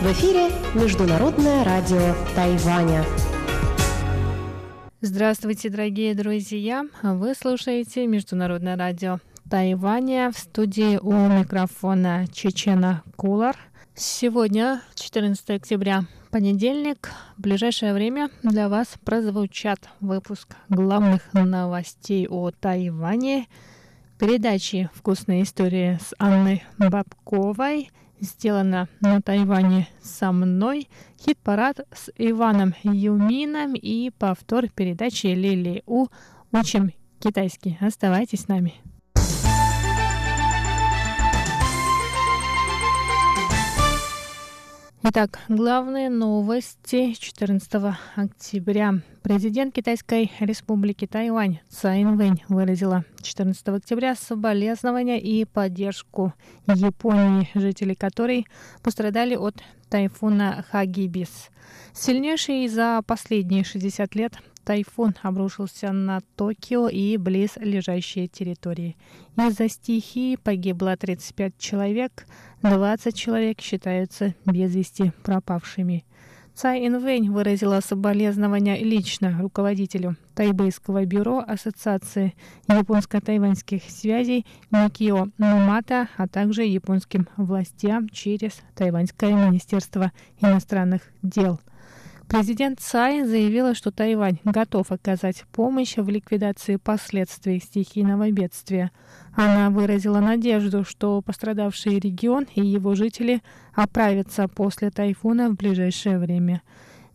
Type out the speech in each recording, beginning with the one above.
В эфире Международное радио Тайваня. Здравствуйте, дорогие друзья! Вы слушаете Международное радио Тайваня в студии у микрофона Чечена Кулар. Сегодня, 14 октября, понедельник. В ближайшее время для вас прозвучат выпуск главных новостей о Тайване, передачи «Вкусные истории» с Анной Бабковой, сделано на Тайване со мной, хит-парад с Иваном Юмином и повтор передачи Лили У «Учим китайский». Оставайтесь с нами. Итак, главные новости 14 октября. Президент Китайской республики Тайвань Цай Инвэнь выразила 14 октября соболезнования и поддержку Японии, жители которой пострадали от тайфуна Хагибис. Сильнейший за последние 60 лет тайфун обрушился на Токио и близ лежащие территории. Из-за стихии погибло 35 человек, 20 человек считаются без вести пропавшими. Цай Инвэнь выразила соболезнования лично руководителю Тайбэйского бюро Ассоциации японско-тайваньских связей Никио Нумата, а также японским властям через Тайваньское министерство иностранных дел – Президент Цай заявила, что Тайвань готов оказать помощь в ликвидации последствий стихийного бедствия. Она выразила надежду, что пострадавший регион и его жители оправятся после тайфуна в ближайшее время.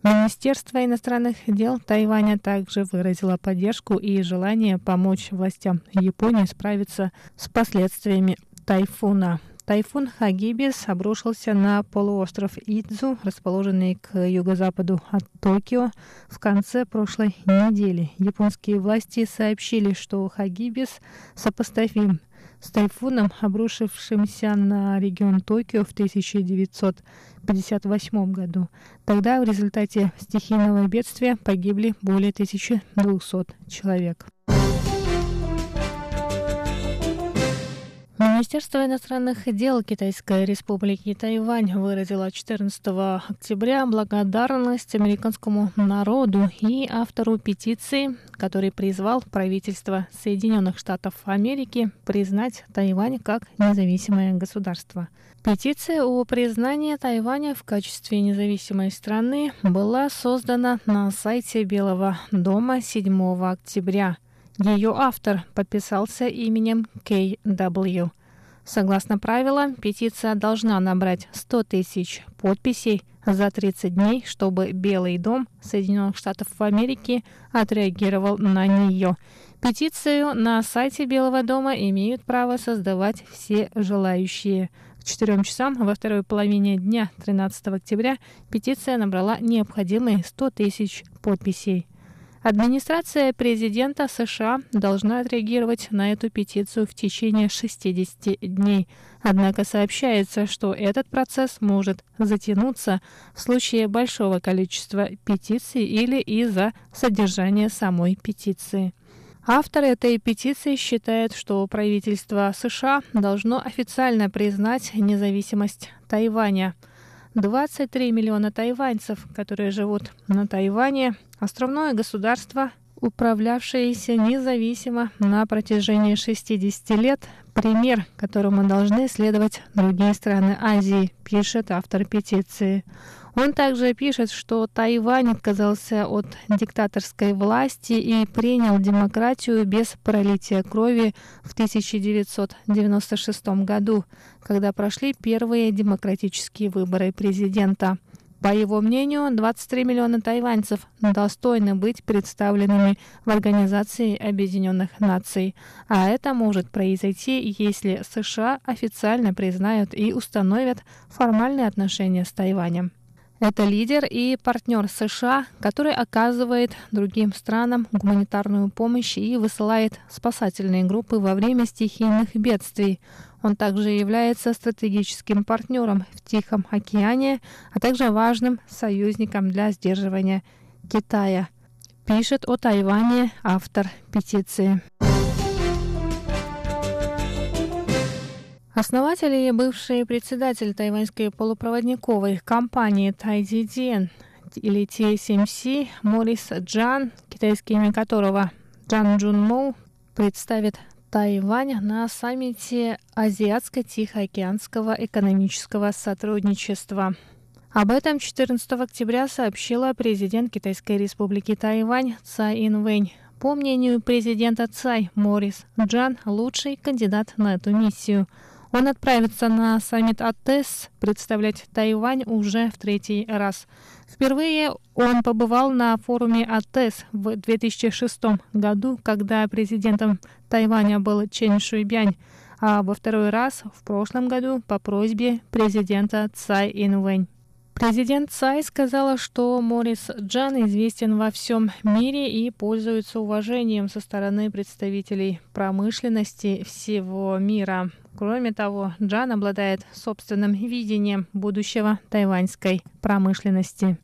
Министерство иностранных дел Тайваня также выразило поддержку и желание помочь властям Японии справиться с последствиями тайфуна. Тайфун Хагибис обрушился на полуостров Идзу, расположенный к юго-западу от Токио, в конце прошлой недели. Японские власти сообщили, что Хагибис сопоставим с тайфуном, обрушившимся на регион Токио в 1958 году. Тогда в результате стихийного бедствия погибли более 1200 человек. Министерство иностранных дел Китайской республики Тайвань выразило 14 октября благодарность американскому народу и автору петиции, который призвал правительство Соединенных Штатов Америки признать Тайвань как независимое государство. Петиция о признании Тайваня в качестве независимой страны была создана на сайте Белого дома 7 октября – ее автор подписался именем К.В. Согласно правилам, петиция должна набрать 100 тысяч подписей за 30 дней, чтобы Белый дом Соединенных Штатов Америки отреагировал на нее. Петицию на сайте Белого дома имеют право создавать все желающие. К 4 часам во второй половине дня 13 октября петиция набрала необходимые 100 тысяч подписей. Администрация президента США должна отреагировать на эту петицию в течение 60 дней. Однако сообщается, что этот процесс может затянуться в случае большого количества петиций или из-за содержания самой петиции. Автор этой петиции считает, что правительство США должно официально признать независимость Тайваня – 23 миллиона тайваньцев, которые живут на Тайване, островное государство, управлявшееся независимо на протяжении 60 лет, пример, которому должны следовать другие страны Азии, пишет автор петиции. Он также пишет, что Тайвань отказался от диктаторской власти и принял демократию без пролития крови в 1996 году, когда прошли первые демократические выборы президента. По его мнению, 23 миллиона тайваньцев достойны быть представленными в Организации Объединенных Наций. А это может произойти, если США официально признают и установят формальные отношения с Тайванем. Это лидер и партнер США, который оказывает другим странам гуманитарную помощь и высылает спасательные группы во время стихийных бедствий. Он также является стратегическим партнером в Тихом океане, а также важным союзником для сдерживания Китая. Пишет о Тайване автор петиции. Основатель и бывший председатель тайваньской полупроводниковой компании Тайдиден или TSMC Морис Джан, китайское имя которого Джан Джун Моу, представит Тайвань на саммите Азиатско-Тихоокеанского экономического сотрудничества. Об этом 14 октября сообщила президент Китайской республики Тайвань Цай Инвэнь. По мнению президента Цай, Морис Джан – лучший кандидат на эту миссию – он отправится на саммит АТЭС представлять Тайвань уже в третий раз. Впервые он побывал на форуме АТЭС в 2006 году, когда президентом Тайваня был Чен Шуйбянь, а во второй раз в прошлом году по просьбе президента Цай Инвэнь. Президент Цай сказала, что Морис Джан известен во всем мире и пользуется уважением со стороны представителей промышленности всего мира. Кроме того, Джан обладает собственным видением будущего тайваньской промышленности.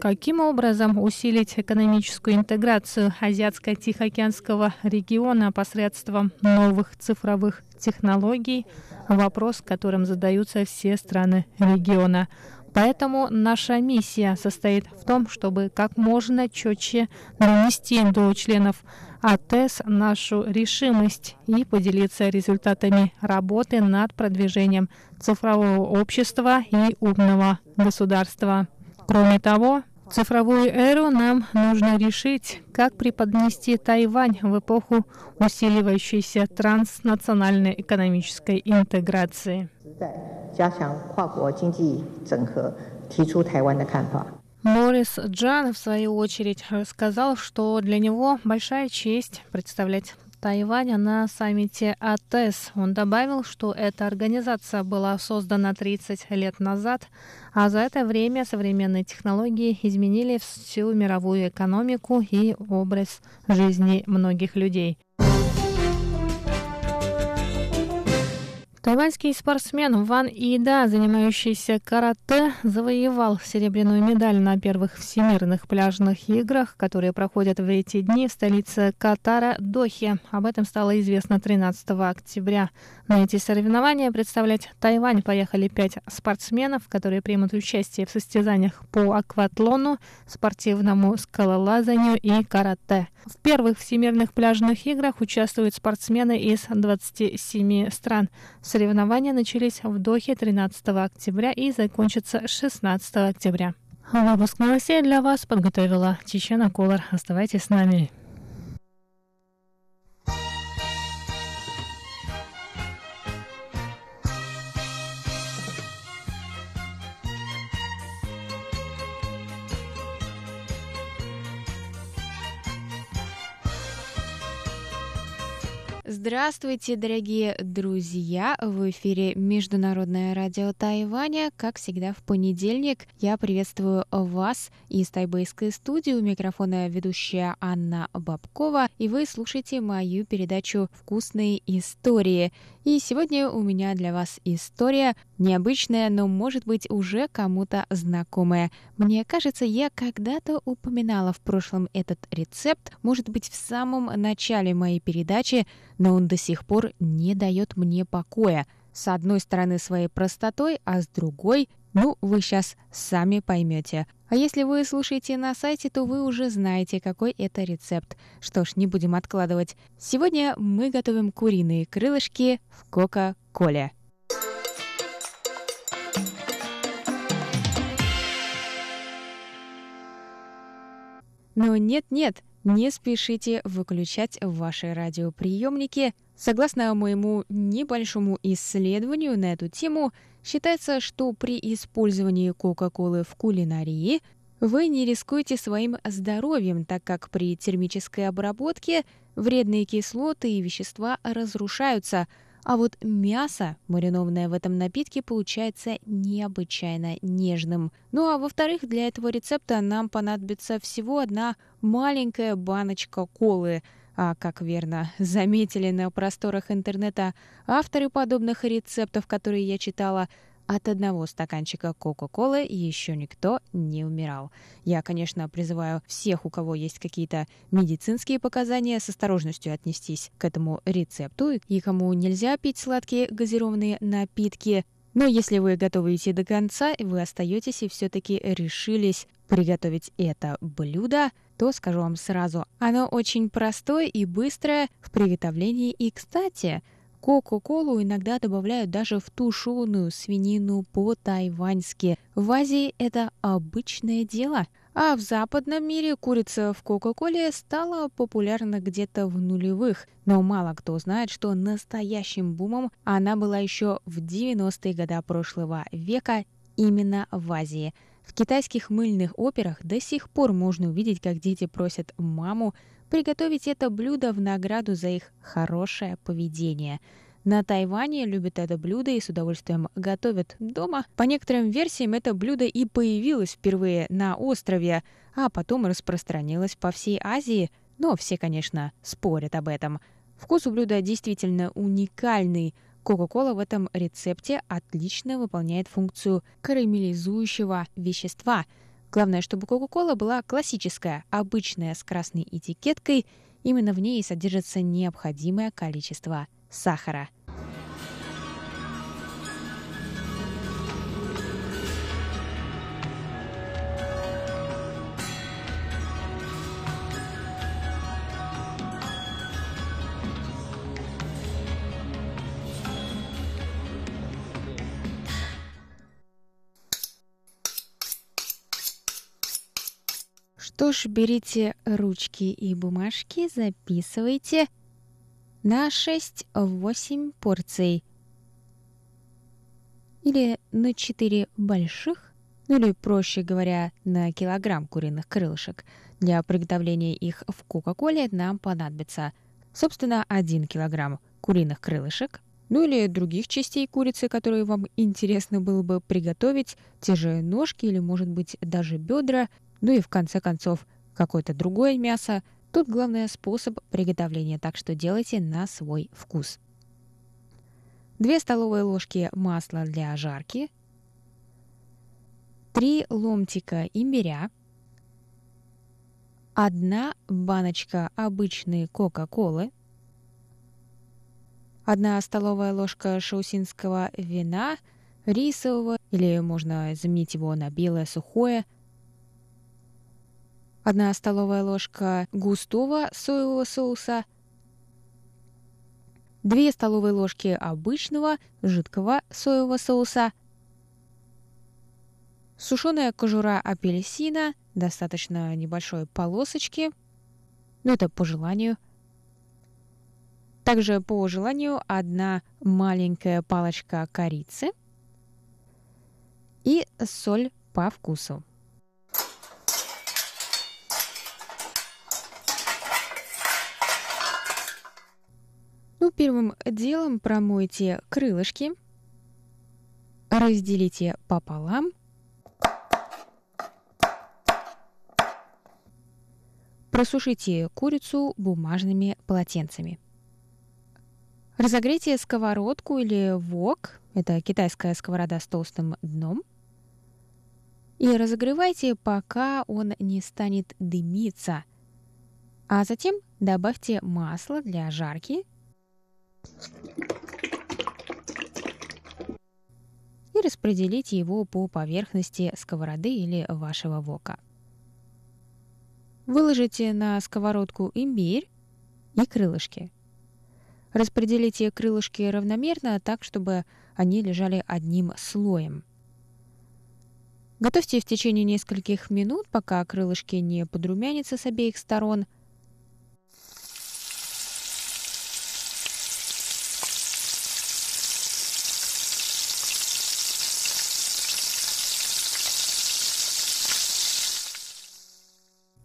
Каким образом усилить экономическую интеграцию Азиатско-Тихоокеанского региона посредством новых цифровых технологий? Вопрос, которым задаются все страны региона. Поэтому наша миссия состоит в том, чтобы как можно четче донести до членов АТЭС нашу решимость и поделиться результатами работы над продвижением цифрового общества и умного государства. Кроме того, в цифровую эру нам нужно решить, как преподнести Тайвань в эпоху усиливающейся транснациональной экономической интеграции. 加强跨国经济整合，提出台湾的看法。 Морис Джан, в свою очередь, рассказал, что для него большая честь представлять Тайваня на саммите АТЭС. Он добавил, что эта организация была создана 30 лет назад, а за это время современные технологии изменили всю мировую экономику и образ жизни многих людей. Тайваньский спортсмен Ван Ида, занимающийся карате, завоевал серебряную медаль на первых всемирных пляжных играх, которые проходят в эти дни в столице Катара Дохе. Об этом стало известно 13 октября. На эти соревнования представлять Тайвань поехали пять спортсменов, которые примут участие в состязаниях по акватлону, спортивному скалолазанию и карате. В первых всемирных пляжных играх участвуют спортсмены из 27 стран. Соревнования начались в Дохе 13 октября и закончатся 16 октября. Выпуск новостей для вас подготовила Чечена Колор. Оставайтесь с нами. Здравствуйте, дорогие друзья! В эфире Международное радио Тайваня. Как всегда, в понедельник я приветствую вас из тайбэйской студии. У микрофона ведущая Анна Бабкова. И вы слушаете мою передачу «Вкусные истории». И сегодня у меня для вас история необычная, но, может быть, уже кому-то знакомая. Мне кажется, я когда-то упоминала в прошлом этот рецепт, может быть, в самом начале моей передачи, но он до сих пор не дает мне покоя. С одной стороны своей простотой, а с другой ну, вы сейчас сами поймете. А если вы слушаете на сайте, то вы уже знаете, какой это рецепт. Что ж, не будем откладывать. Сегодня мы готовим куриные крылышки в Кока-Коле. Но нет-нет, не спешите выключать ваши радиоприемники. Согласно моему небольшому исследованию на эту тему, считается, что при использовании Кока-Колы в кулинарии вы не рискуете своим здоровьем, так как при термической обработке вредные кислоты и вещества разрушаются – а вот мясо, маринованное в этом напитке, получается необычайно нежным. Ну а во-вторых, для этого рецепта нам понадобится всего одна маленькая баночка колы. А как верно заметили на просторах интернета авторы подобных рецептов, которые я читала, от одного стаканчика Кока-Колы еще никто не умирал. Я, конечно, призываю всех, у кого есть какие-то медицинские показания, с осторожностью отнестись к этому рецепту. И кому нельзя пить сладкие газированные напитки, но если вы готовы идти до конца, и вы остаетесь и все-таки решились приготовить это блюдо, то скажу вам сразу, оно очень простое и быстрое в приготовлении. И, кстати, Кока-колу иногда добавляют даже в тушеную свинину по-тайваньски. В Азии это обычное дело. А в западном мире курица в Кока-Коле стала популярна где-то в нулевых. Но мало кто знает, что настоящим бумом она была еще в 90-е годы прошлого века именно в Азии. В китайских мыльных операх до сих пор можно увидеть, как дети просят маму приготовить это блюдо в награду за их хорошее поведение. На Тайване любят это блюдо и с удовольствием готовят дома. По некоторым версиям это блюдо и появилось впервые на острове, а потом распространилось по всей Азии, но все, конечно, спорят об этом. Вкус у блюда действительно уникальный. Кока-кола в этом рецепте отлично выполняет функцию карамелизующего вещества – Главное, чтобы Кока-Кола была классическая, обычная, с красной этикеткой. Именно в ней содержится необходимое количество сахара – Что ж, берите ручки и бумажки, записывайте на 6-8 порций. Или на 4 больших, ну или, проще говоря, на килограмм куриных крылышек. Для приготовления их в Кока-Коле нам понадобится, собственно, 1 килограмм куриных крылышек, ну или других частей курицы, которые вам интересно было бы приготовить, те же ножки или, может быть, даже бедра, ну и в конце концов какое-то другое мясо. Тут главное способ приготовления, так что делайте на свой вкус. 2 столовые ложки масла для жарки, 3 ломтика имбиря, 1 баночка обычной Кока-Колы, 1 столовая ложка шаусинского вина, рисового, или можно заменить его на белое сухое – 1 столовая ложка густого соевого соуса, 2 столовые ложки обычного жидкого соевого соуса, сушеная кожура апельсина, достаточно небольшой полосочки, но это по желанию. Также по желанию одна маленькая палочка корицы и соль по вкусу. Первым делом промойте крылышки, разделите пополам, просушите курицу бумажными полотенцами. Разогрейте сковородку или вок, это китайская сковорода с толстым дном, и разогревайте, пока он не станет дымиться. А затем добавьте масло для жарки и распределите его по поверхности сковороды или вашего вока. Выложите на сковородку имбирь и крылышки. Распределите крылышки равномерно, так, чтобы они лежали одним слоем. Готовьте в течение нескольких минут, пока крылышки не подрумянятся с обеих сторон –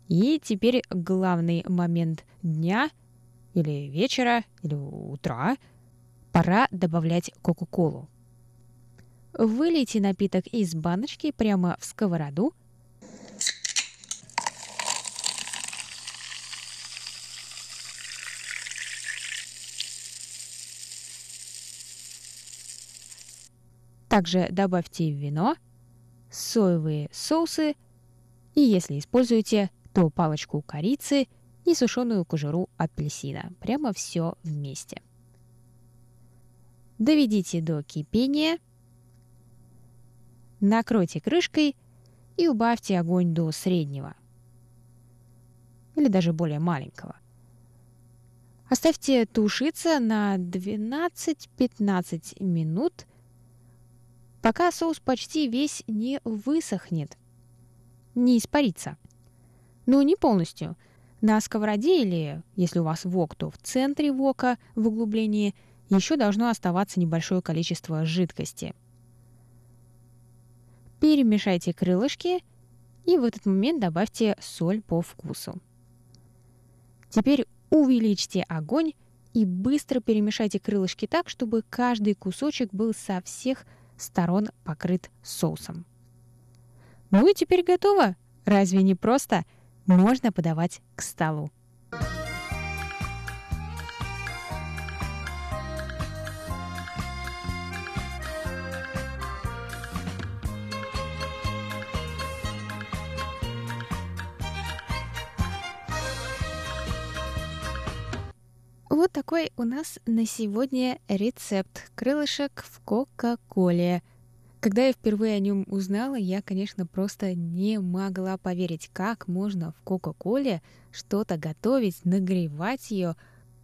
И теперь главный момент дня или вечера, или утра. Пора добавлять Кока-Колу. Вылейте напиток из баночки прямо в сковороду. Также добавьте вино, соевые соусы и, если используете, то палочку корицы и сушеную кожуру апельсина. Прямо все вместе. Доведите до кипения, накройте крышкой и убавьте огонь до среднего или даже более маленького. Оставьте тушиться на 12-15 минут, пока соус почти весь не высохнет, не испарится. Но не полностью. На сковороде или, если у вас вок, то в центре вока в углублении еще должно оставаться небольшое количество жидкости. Перемешайте крылышки и в этот момент добавьте соль по вкусу. Теперь увеличьте огонь и быстро перемешайте крылышки так, чтобы каждый кусочек был со всех сторон покрыт соусом. Ну и теперь готово. Разве не просто? Можно подавать к столу. Вот такой у нас на сегодня рецепт крылышек в Кока-Коле. Когда я впервые о нем узнала, я, конечно, просто не могла поверить, как можно в Кока-Коле что-то готовить, нагревать ее.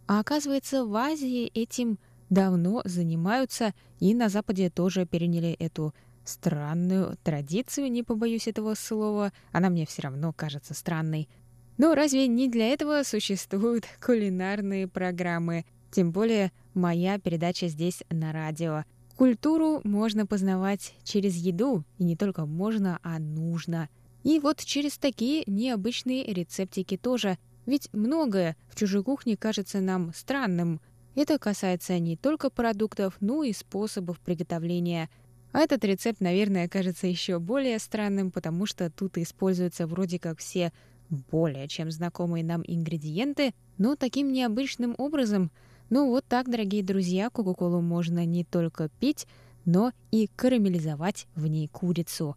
А оказывается, в Азии этим давно занимаются, и на Западе тоже переняли эту странную традицию, не побоюсь этого слова. Она мне все равно кажется странной. Но разве не для этого существуют кулинарные программы? Тем более моя передача здесь на радио. Культуру можно познавать через еду, и не только можно, а нужно. И вот через такие необычные рецептики тоже. Ведь многое в чужой кухне кажется нам странным. Это касается не только продуктов, но и способов приготовления. А этот рецепт, наверное, кажется еще более странным, потому что тут используются вроде как все более чем знакомые нам ингредиенты, но таким необычным образом. Ну вот так, дорогие друзья, Кока-Колу можно не только пить, но и карамелизовать в ней курицу.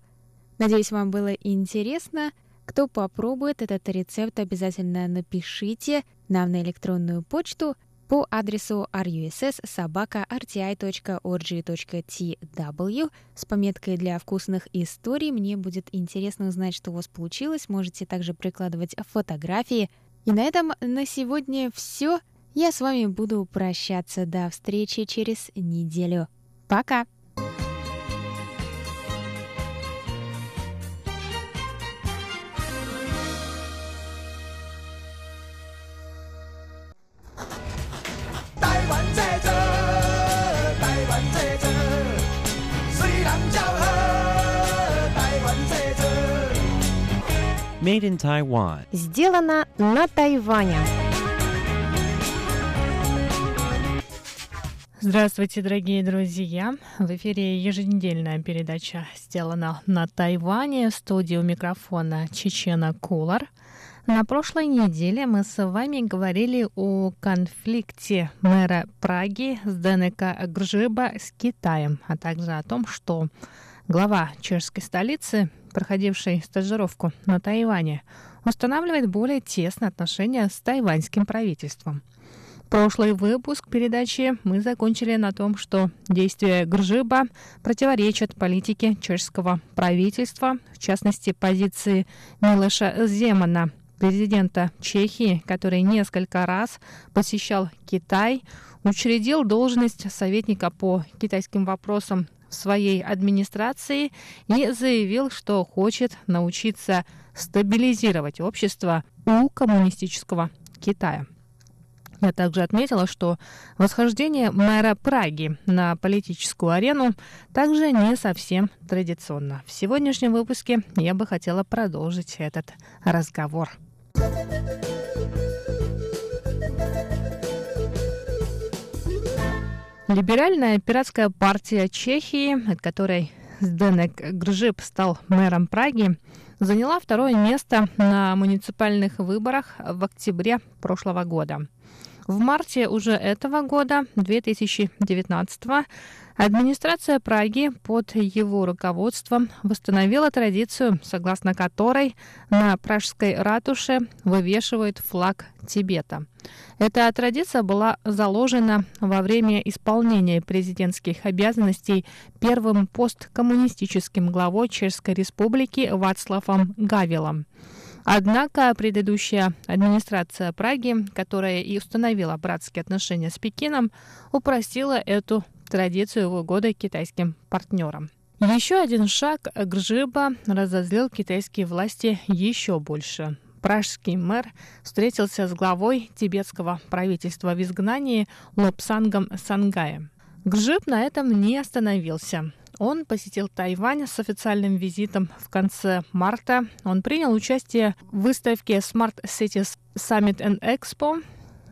Надеюсь, вам было интересно. Кто попробует этот рецепт, обязательно напишите нам на электронную почту по адресу russ.rti.org.tw с пометкой для вкусных историй. Мне будет интересно узнать, что у вас получилось. Можете также прикладывать фотографии. И на этом на сегодня все. Я с вами буду прощаться. До встречи через неделю. Пока! Made in Taiwan. Сделано на Тайване. Здравствуйте, дорогие друзья! В эфире еженедельная передача «Сделана на Тайване» в студии у микрофона Чечена Кулар. На прошлой неделе мы с вами говорили о конфликте мэра Праги с ДНК Гржиба с Китаем, а также о том, что глава чешской столицы проходивший стажировку на Тайване, устанавливает более тесные отношения с тайваньским правительством. Прошлый выпуск передачи мы закончили на том, что действия Гржиба противоречат политике чешского правительства, в частности позиции Милоша Земана, президента Чехии, который несколько раз посещал Китай, учредил должность советника по китайским вопросам в своей администрации и заявил, что хочет научиться стабилизировать общество у коммунистического Китая. Я также отметила, что восхождение мэра Праги на политическую арену также не совсем традиционно. В сегодняшнем выпуске я бы хотела продолжить этот разговор. Либеральная пиратская партия Чехии, от которой Сденек Гржип стал мэром Праги, заняла второе место на муниципальных выборах в октябре прошлого года. В марте уже этого года, 2019 Администрация Праги под его руководством восстановила традицию, согласно которой на пражской ратуше вывешивают флаг Тибета. Эта традиция была заложена во время исполнения президентских обязанностей первым посткоммунистическим главой Чешской Республики Вацлавом Гавилом. Однако предыдущая администрация Праги, которая и установила братские отношения с Пекином, упростила эту традицию в угоду китайским партнерам. Еще один шаг Гржиба разозлил китайские власти еще больше. Пражский мэр встретился с главой тибетского правительства в изгнании Лопсангом Сангаем. Гржиб на этом не остановился. Он посетил Тайвань с официальным визитом в конце марта. Он принял участие в выставке Smart Cities Summit and Expo,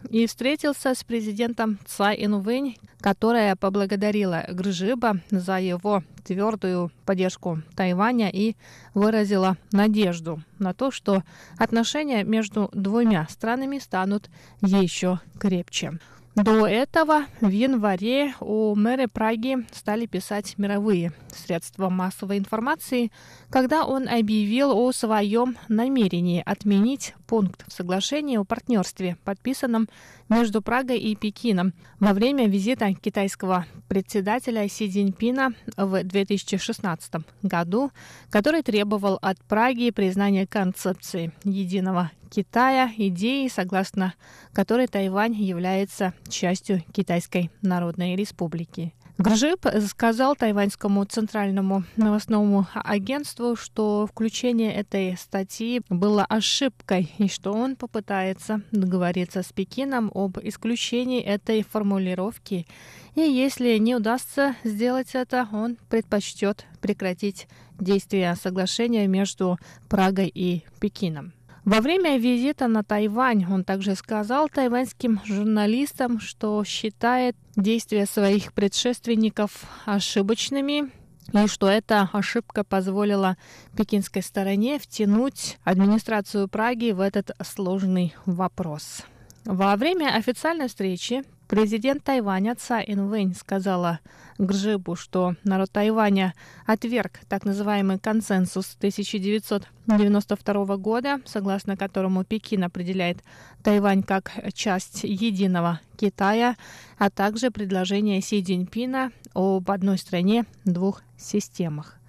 и встретился с президентом Цай Инвэнь, которая поблагодарила Гржиба за его твердую поддержку Тайваня и выразила надежду на то, что отношения между двумя странами станут еще крепче. До этого в январе у мэра Праги стали писать мировые средства массовой информации, когда он объявил о своем намерении отменить пункт в соглашении о партнерстве, подписанном между Прагой и Пекином во время визита китайского председателя Си Цзиньпина в 2016 году, который требовал от Праги признания концепции единого Китая, идеи, согласно которой Тайвань является частью Китайской Народной Республики. Гржип сказал тайваньскому центральному новостному агентству, что включение этой статьи было ошибкой и что он попытается договориться с Пекином об исключении этой формулировки. И если не удастся сделать это, он предпочтет прекратить действие соглашения между Прагой и Пекином. Во время визита на Тайвань он также сказал тайваньским журналистам, что считает действия своих предшественников ошибочными и что эта ошибка позволила пекинской стороне втянуть администрацию Праги в этот сложный вопрос. Во время официальной встречи Президент Тайваня Цай Инвэнь сказала Гржибу, что народ Тайваня отверг так называемый консенсус 1992 года, согласно которому Пекин определяет Тайвань как часть единого Китая, а также предложение Си Цзиньпина об одной стране, двух системах.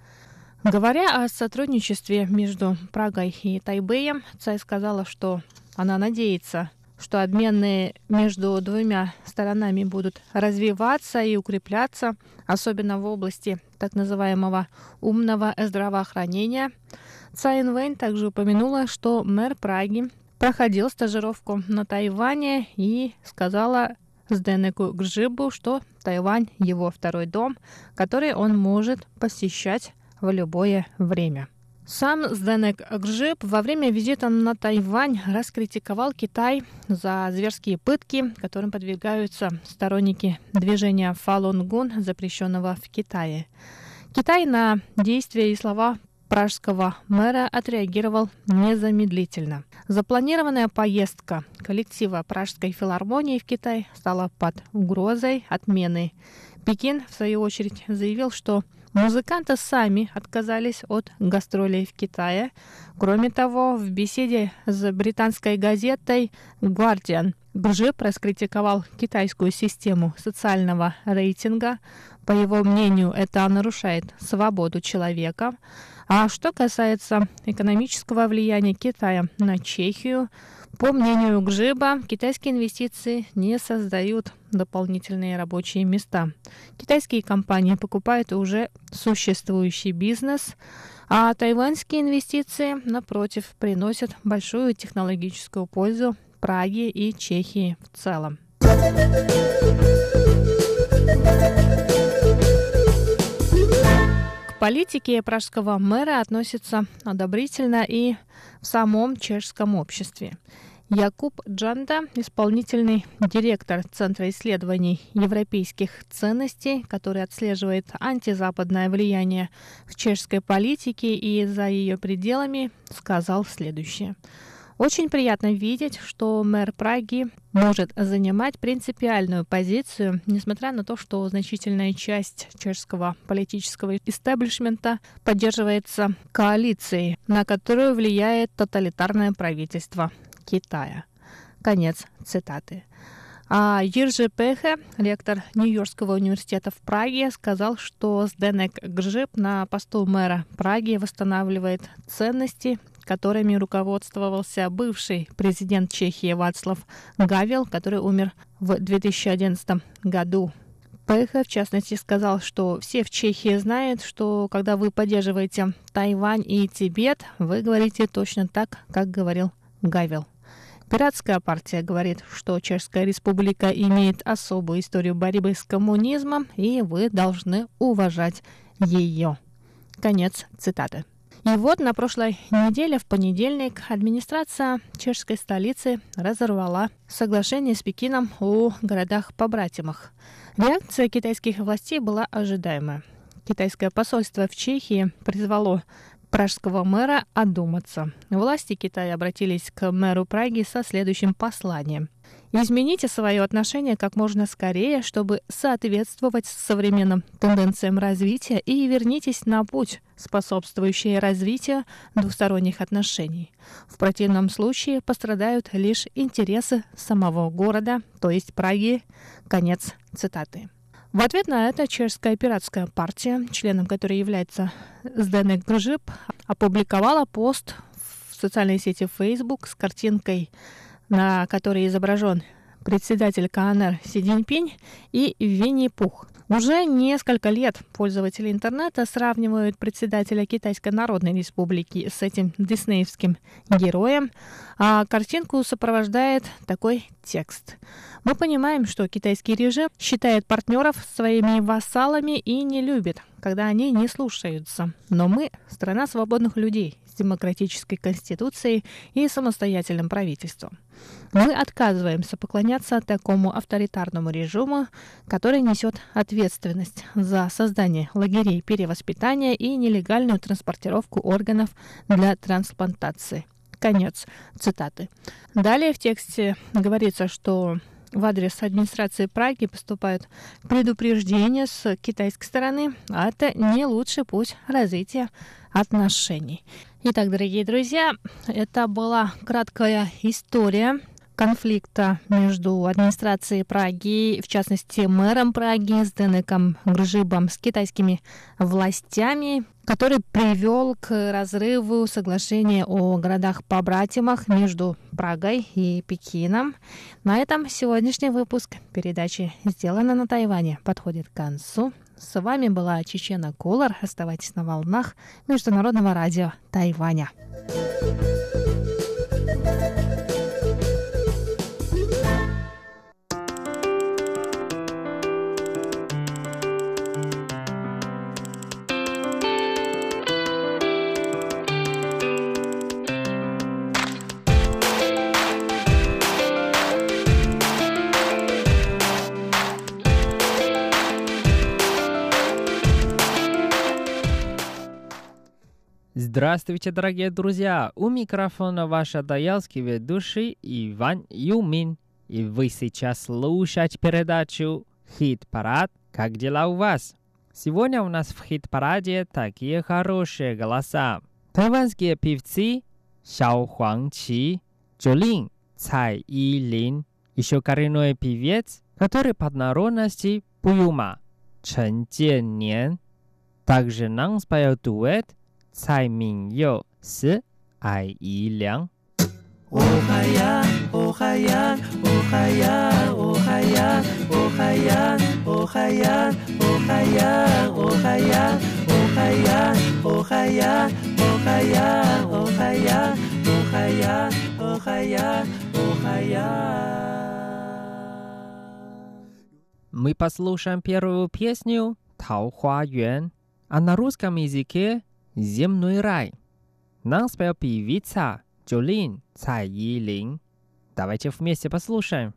Говоря о сотрудничестве между Прагой и Тайбэем, Цай сказала, что она надеется, что обмены между двумя сторонами будут развиваться и укрепляться, особенно в области так называемого умного здравоохранения. Цайн Вэнь также упомянула, что мэр Праги проходил стажировку на Тайване и сказала Сденеку Гржибу, что Тайвань – его второй дом, который он может посещать в любое время. Сам Сденек Гжип во время визита на Тайвань раскритиковал Китай за зверские пытки, которым подвигаются сторонники движения Фалунгун, запрещенного в Китае. Китай на действия и слова пражского мэра отреагировал незамедлительно. Запланированная поездка коллектива Пражской филармонии в Китай стала под угрозой отмены. Пекин, в свою очередь, заявил, что Музыканты сами отказались от гастролей в Китае. Кроме того, в беседе с британской газетой Guardian Гжип раскритиковал китайскую систему социального рейтинга. По его мнению, это нарушает свободу человека. А что касается экономического влияния Китая на Чехию, по мнению Гжиба, китайские инвестиции не создают дополнительные рабочие места. Китайские компании покупают уже существующий бизнес, а тайваньские инвестиции, напротив, приносят большую технологическую пользу Праге и Чехии в целом. К политике пражского мэра относятся одобрительно и в самом чешском обществе. Якуб Джанда, исполнительный директор Центра исследований европейских ценностей, который отслеживает антизападное влияние в чешской политике и за ее пределами, сказал следующее. Очень приятно видеть, что мэр Праги может занимать принципиальную позицию, несмотря на то, что значительная часть чешского политического истеблишмента поддерживается коалицией, на которую влияет тоталитарное правительство Китая. Конец цитаты. А Ержи Пехе, ректор Нью-Йоркского университета в Праге, сказал, что Сденек Гжип на посту мэра Праги восстанавливает ценности, которыми руководствовался бывший президент Чехии Вацлав Гавел, который умер в 2011 году. Пехе, в частности, сказал, что все в Чехии знают, что когда вы поддерживаете Тайвань и Тибет, вы говорите точно так, как говорил Гавел. Пиратская партия говорит, что Чешская республика имеет особую историю борьбы с коммунизмом, и вы должны уважать ее. Конец цитаты. И вот на прошлой неделе, в понедельник, администрация чешской столицы разорвала соглашение с Пекином о городах-побратимах. Реакция китайских властей была ожидаемая. Китайское посольство в Чехии призвало пражского мэра одуматься. Власти Китая обратились к мэру Праги со следующим посланием. Измените свое отношение как можно скорее, чтобы соответствовать современным тенденциям развития и вернитесь на путь, способствующий развитию двусторонних отношений. В противном случае пострадают лишь интересы самого города, то есть Праги. Конец цитаты. В ответ на это чешская пиратская партия, членом которой является Сденек Гржип, опубликовала пост в социальной сети Facebook с картинкой, на которой изображен председатель КНР Си Цзиньпинь и Винни-Пух. Уже несколько лет пользователи интернета сравнивают председателя Китайской Народной Республики с этим диснеевским героем, а картинку сопровождает такой текст. Мы понимаем, что китайский режим считает партнеров своими вассалами и не любит, когда они не слушаются. Но мы – страна свободных людей демократической конституцией и самостоятельным правительством. Мы отказываемся поклоняться такому авторитарному режиму, который несет ответственность за создание лагерей перевоспитания и нелегальную транспортировку органов для трансплантации. Конец цитаты. Далее в тексте говорится, что в адрес администрации Праги поступают предупреждения с китайской стороны, а это не лучший путь развития отношений. Итак, дорогие друзья, это была краткая история конфликта между администрацией Праги, в частности мэром Праги с Денеком Гржибом, с китайскими властями, который привел к разрыву соглашения о городах-побратимах между Прагой и Пекином. На этом сегодняшний выпуск передачи «Сделано на Тайване» подходит к концу. С вами была Чечена Колор. Оставайтесь на волнах Международного радио Тайваня. Здравствуйте, дорогие друзья! У микрофона ваш адаялский ведущий Иван Юмин. И вы сейчас слушаете передачу «Хит-парад. Как дела у вас?» Сегодня у нас в хит-параде такие хорошие голоса. Тайванские певцы Сяо Хуангчи, Джолин, Цай Илин, еще коренной певец, который под народности Пуюма, Чен Джен Также нам спел дуэт 蔡敏佑是爱姨良。哦海呀，哦海呀，哦海呀，哦海呀，哦海呀，哦海呀，哦海呀，哦海呀，哦海呀，哦海呀，哦海呀，哦海呀，哦海呀，哦海呀，哦海呀。Мы послушаем первую песню «Тау Хуа Юэн», а на русском языке земной рай. Нам спел певица Джолин Цай Илин. Давайте вместе послушаем.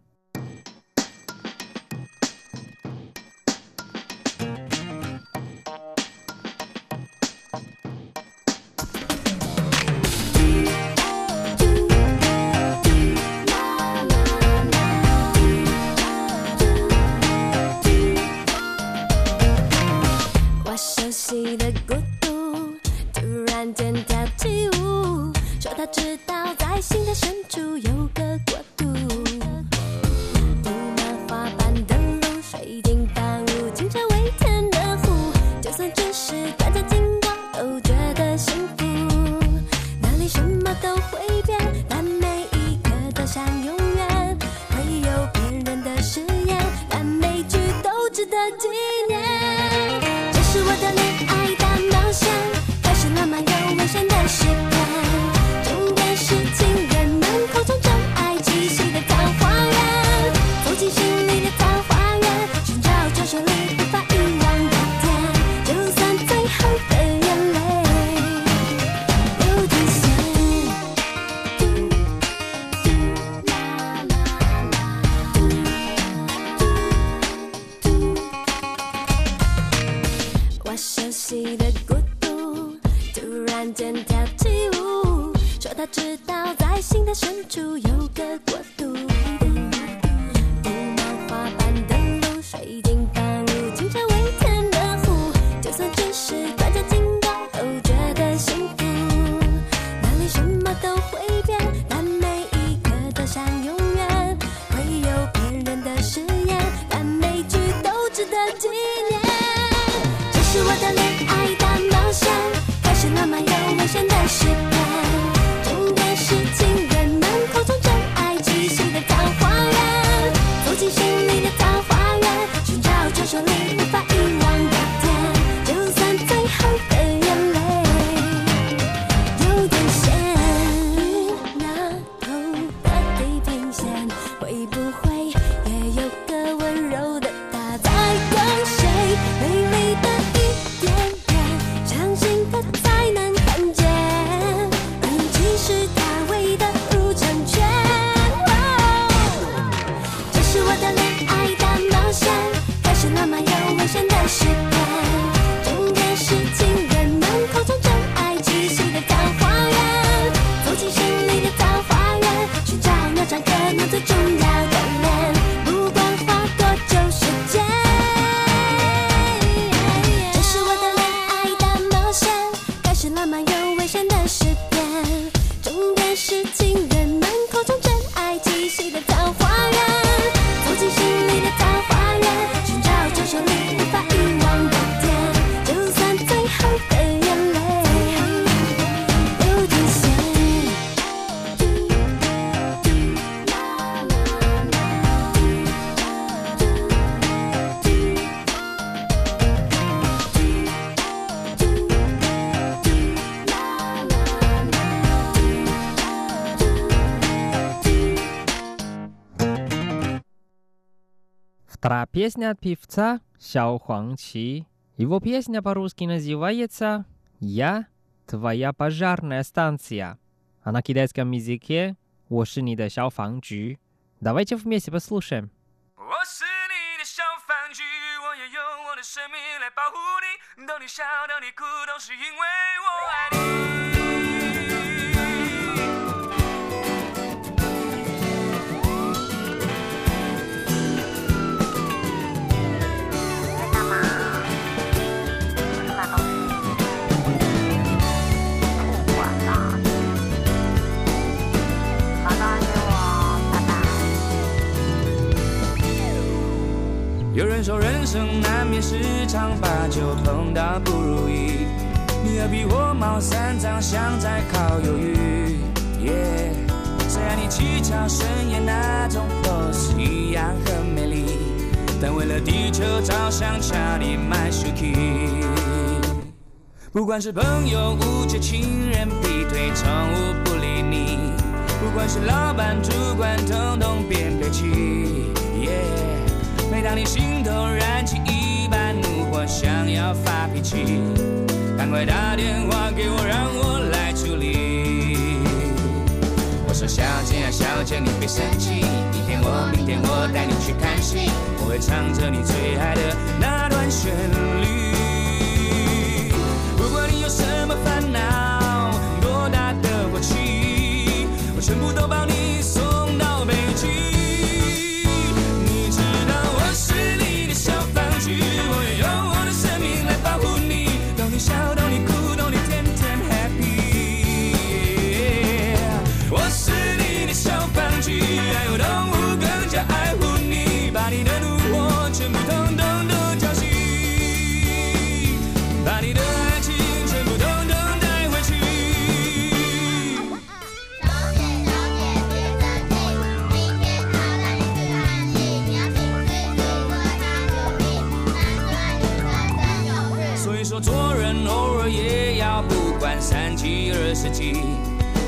песня от певца Сяо Хуангчи. Его песня по-русски называется «Я – твоя пожарная станция», а на китайском языке «我是你的消防局». Давайте вместе послушаем. 我是你的消防局，我要用我的生命来保护你。当你笑，当你哭，都是因为我爱你。 有人说人生难免十常八九碰到不如意，你何必火冒三丈，想再靠犹豫？虽然你七窍生烟那种 pose 一样很美丽，但为了地球着想，差点买 s h u k i 不管是朋友误解、情人劈腿、宠物不理你，不管是老板、主管，统统变废气。耶，当你心头燃起一把怒火，想要发脾气，赶快打电话给我，让我来处理。我说小姐啊，小姐你别生气，明天我明天我带你去看戏，我会唱着你最爱的那段旋律。不管你有什么烦恼，多大的火气，我全部都帮你七二十几，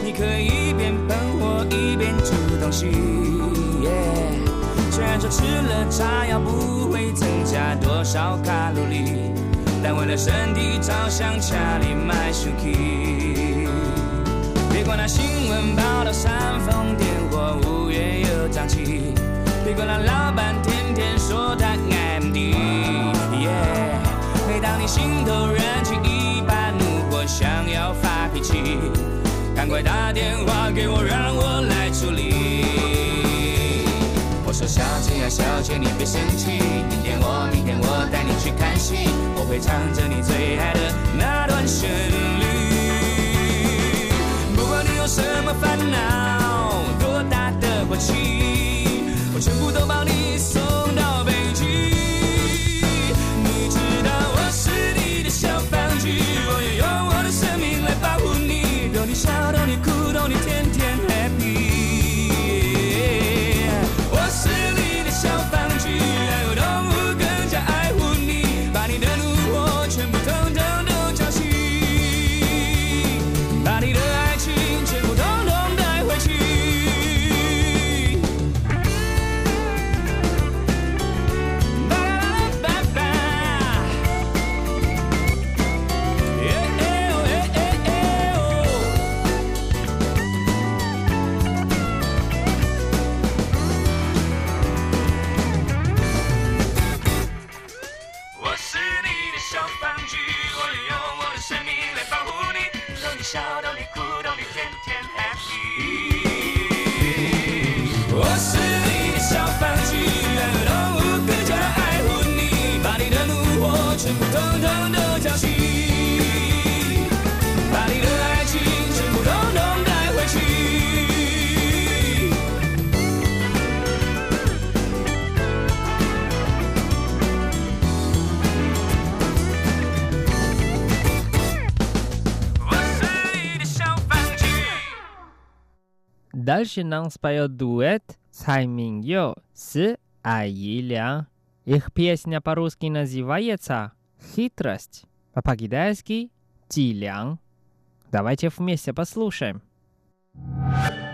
你可以一边喷火一边煮东西。虽然说吃了炸药不会增加多少卡路里，但为了身体着想，家里买 s u k 别管那新闻报道煽风点火，五月又涨起。别管那老板天天说他 MD。每当你心头燃起一想要发脾气，赶快打电话给我，让我来处理。我说小姐啊，小姐你别生气，明天我明天我带你去看戏，我会唱着你最爱的那段旋律。不管你有什么烦恼，多大的火气，我全部都帮你 Дальше нам споет дуэт Цай Мин Йо с Ай Yiлян. Их песня по-русски называется «Хитрость», а по-китайски «Тилян». Давайте вместе послушаем. 奇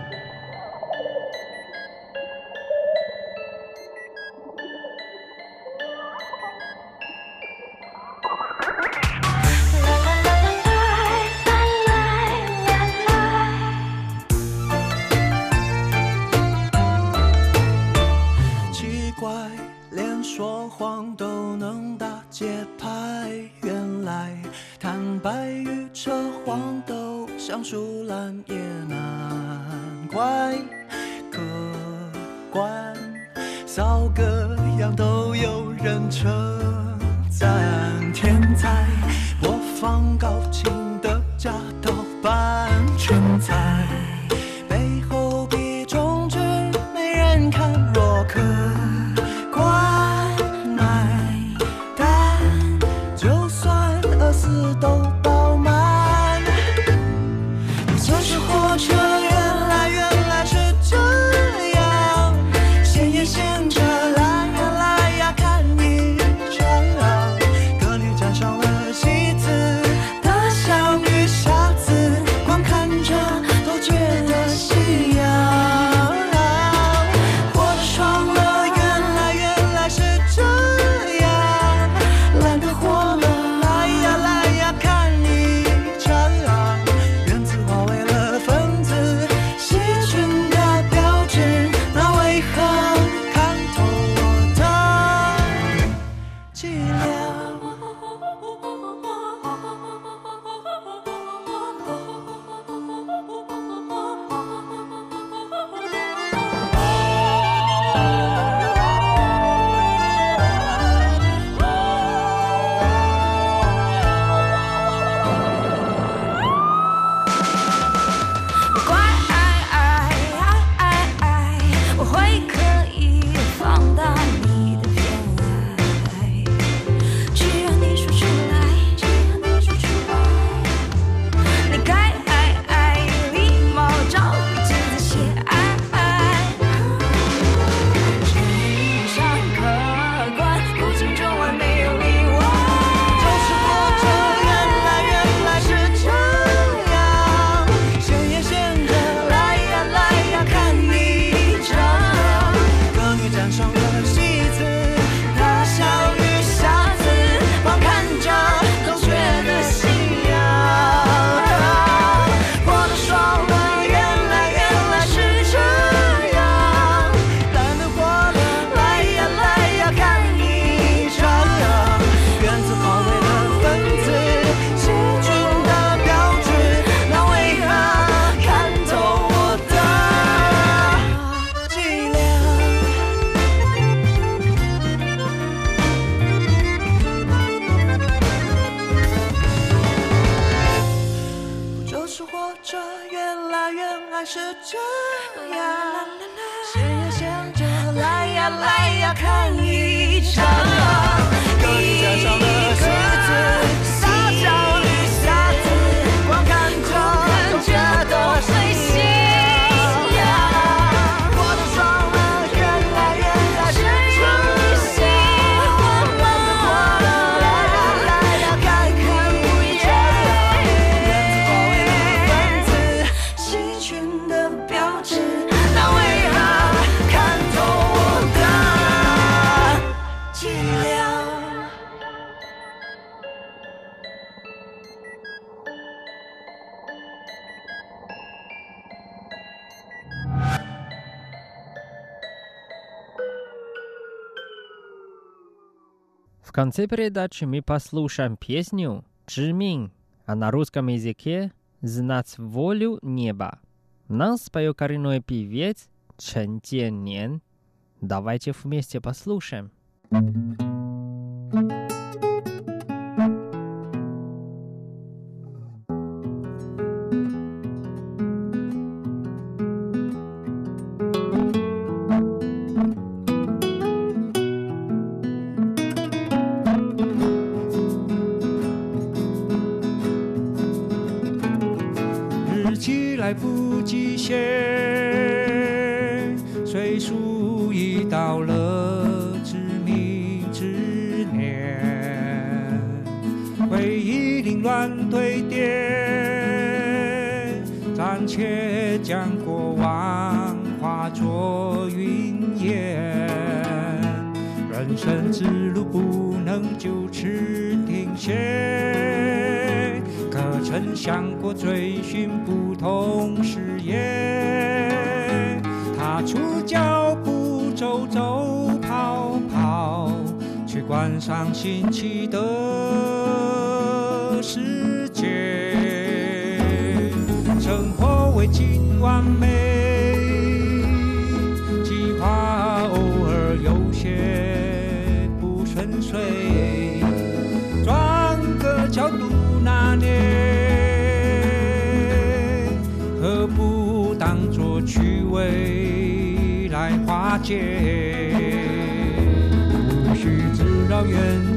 节拍。原来坦白与扯谎都像树懒，也难怪。客观，扫个样都有人称赞。天才，播放高清的假盗版全在。конце передачи мы послушаем песню «Чжимин», а на русском языке «Знать волю неба». Нам споет коренной певец Чен Тяньян. Давайте вместе послушаем. 人之路不能就此停歇可曾想过追寻不同事业踏出脚步走走跑跑去观赏新奇的世界。生活未尽完美。界。无需自扰远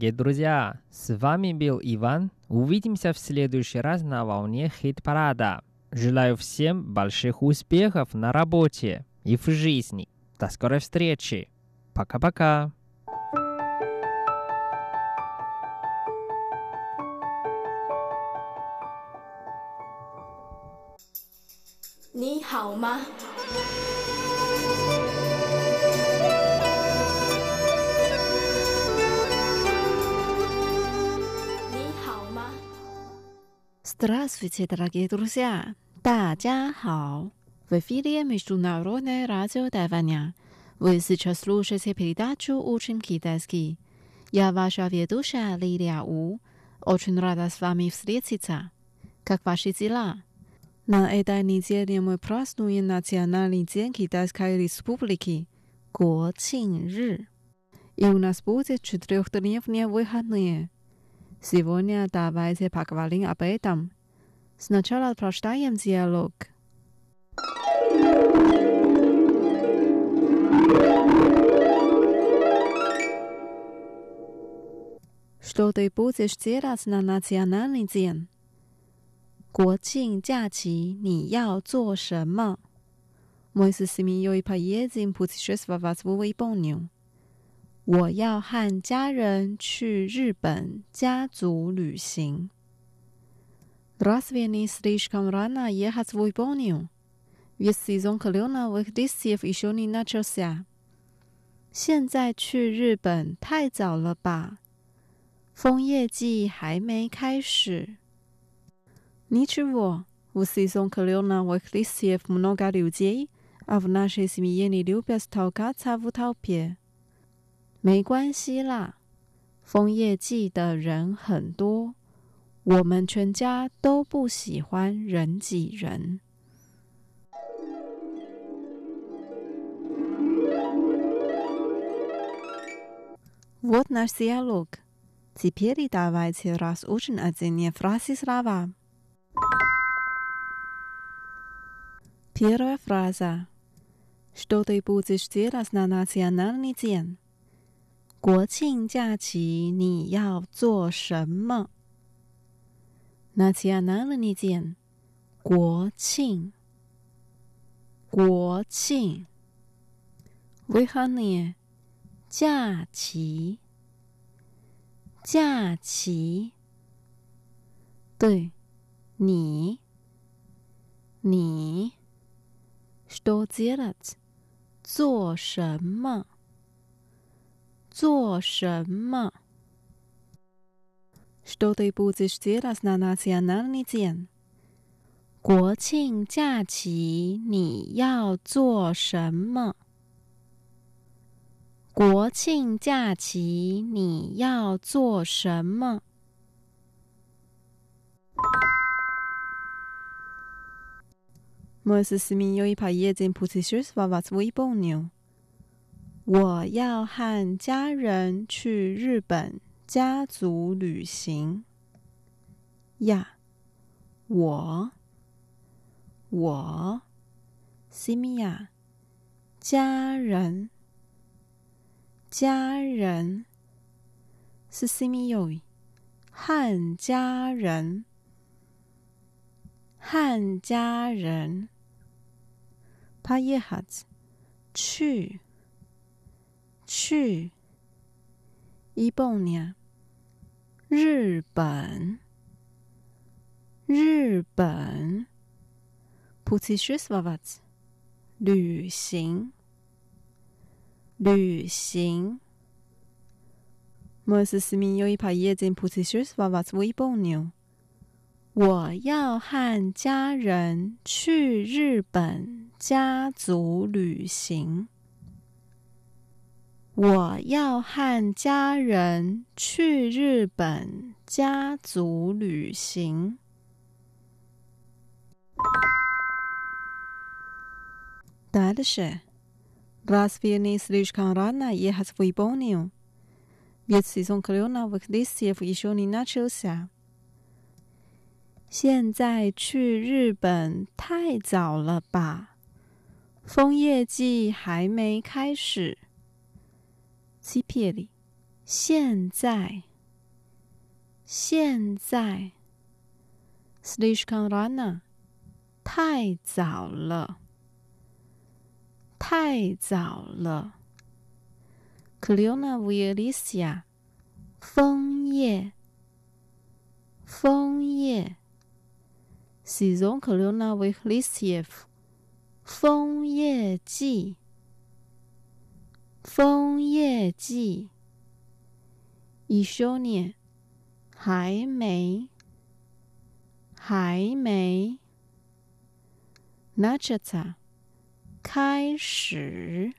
Дорогие друзья, с вами был Иван. Увидимся в следующий раз на волне хит-парада. Желаю всем больших успехов на работе и в жизни. До скорой встречи. Пока-пока. 你好 Здравствуйте, дорогие друзья! 大家好! В эфире Международное радио Тайваня. Вы сейчас слушаете передачу «Учим китайский». Я ваша ведущая Лилия У. Очень рада с вами встретиться. Как ваши дела? На этой неделе мы празднуем Национальный день Китайской Республики – 国庆日. И у нас будет четырехдневные выходные. Сегодня давайте поговорим об этом. Сначала прочитаем диалог. Что ты будешь делать на национальный день? 国庆假期你要做什么？Мы с семьей поедем путешествовать в Японию. 我要和家人去日本家族旅行。Разве не слишком рано ехать в Японию? Ведь сезон кленовых листьев еще не начался. 现在去日本太早了吧？枫叶季还没开始。Ничего, в сезон кленовых листьев много людей, а в нашей семье не любят толкаться в толпе. 没关系啦，枫叶季的人很多，我们全家都不喜欢人挤人。Вот наш диалог. Теперь давайте разучим отдельные фразы слова. Первая фраза. Что ты будешь делать на национальный день? 国庆假期你要做什么？Национальный день，国庆，国庆。Выходные，假期，假期。对，你，你，что делать？做什么？ 做什么？Что ты будешь делать на национальный день？国庆假期你要做什么？国庆假期你要做什么？Мы с семьей поедем путешествовать в Японию. 我要和家人去日本家族旅行。呀，我，我，西米亚，家人，家人是西米有和家人，和家人，帕耶哈子去。去一蹦年，日本，日本 p u t i s h s v a v a t 旅行，旅行。Мы с семьей поедем путешествовать в Японию。我要和家人去日本家族旅行。 我要和家人去日本家族旅行。Дальше. Разве не слишком рано ехать в Японию? Ведь сезон кленовых листьев еще не начался. 现在去日本太早了吧？枫叶季还没开始。 cipieri，现在，现在，slishkan rana，太早了，太早了，kliona vilisia 枫叶，枫叶，sezon kliona vilisia 枫叶季。枫叶季，一休年还没，还没。Naczca 开始，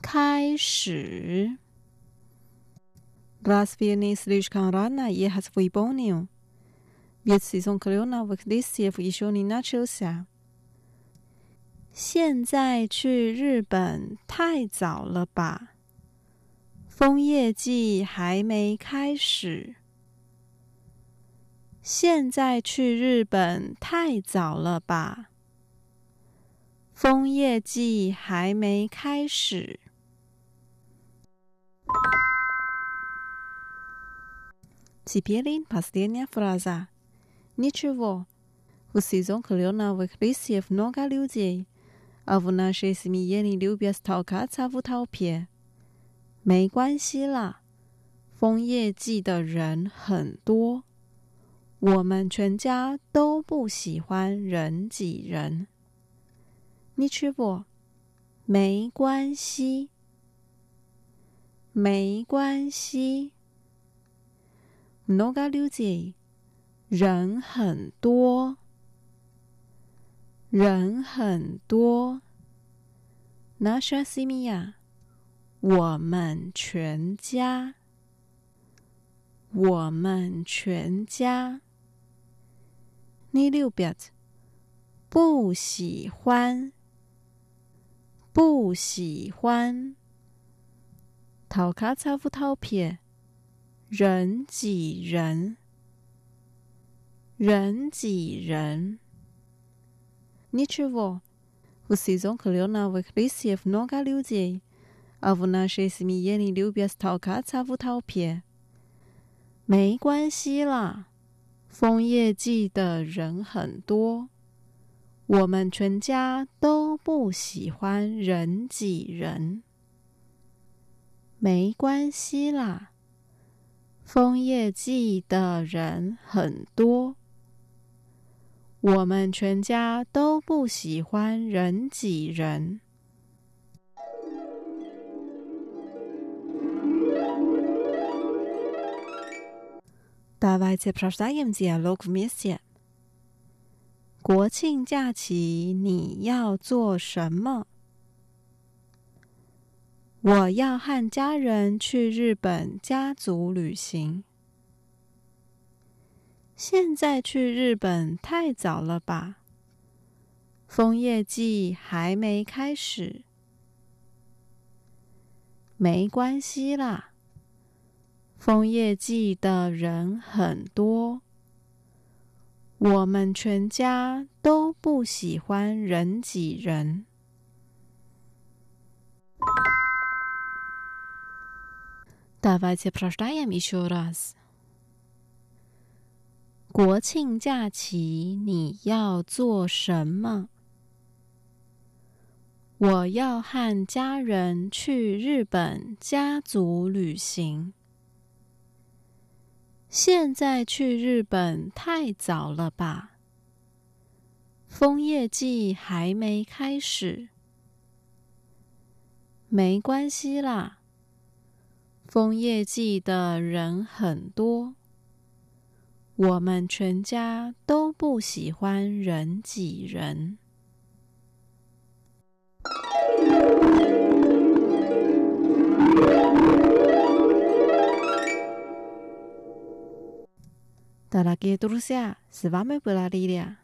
开始。Glaswie nie słyszałam rana jechać w Iboniu. Więc sezon kolejowych listów jeszcze nie zaczął się. 现在去日本太早了吧？枫叶季还没开始，现在去日本太早了吧？枫叶季还没开始。Теперь последняя фраза. Ничего. В сезон кленовых листьев много людей, 阿夫纳西斯米耶尼六比斯陶卡查夫陶撇，没关系啦。枫叶季的人很多，我们全家都不喜欢人挤人。你去不？没关系，没关系。诺嘎六姐，人很多。人很多。Nasha Simia。我们全家，我们全家。你六表子不喜欢，不喜欢。讨卡差不讨撇，人挤人，人挤人。ничего. В сезон кленовых листьев много людей, а в нашей семье не любят толкаться в толпе. 没关系啦，枫叶季的人很多，我们全家都不喜欢人挤人。没关系啦，枫叶季的人很多。我们全家都不喜欢人挤人。Давайте прочитаем диалог вместе. 国庆假期你要做什么？我要和家人去日本家族旅行。 现在去日本太早了吧？枫叶季还没开始。没关系啦。枫叶季的人很多，我们全家都不喜欢人挤人。Давайте прочитаем еще раз。 国庆假期你要做什么？我要和家人去日本家族旅行。现在去日本太早了吧？枫叶季还没开始。没关系啦，枫叶季的人很多，我们全家都不喜欢人挤人。Дорогие друзья, с вами была Лилия.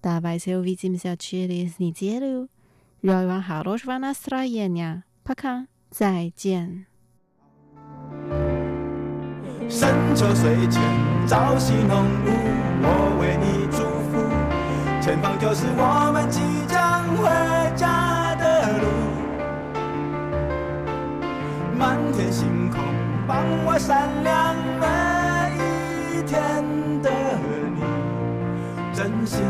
Давайте увидимся через неделю. Желаю вам хорошего настроения. Пока. 再见。深秋水前， 朝夕浓雾，我为你祝福。前方就是我们即将回家的路。满天星空，帮我闪亮每一天的你，真心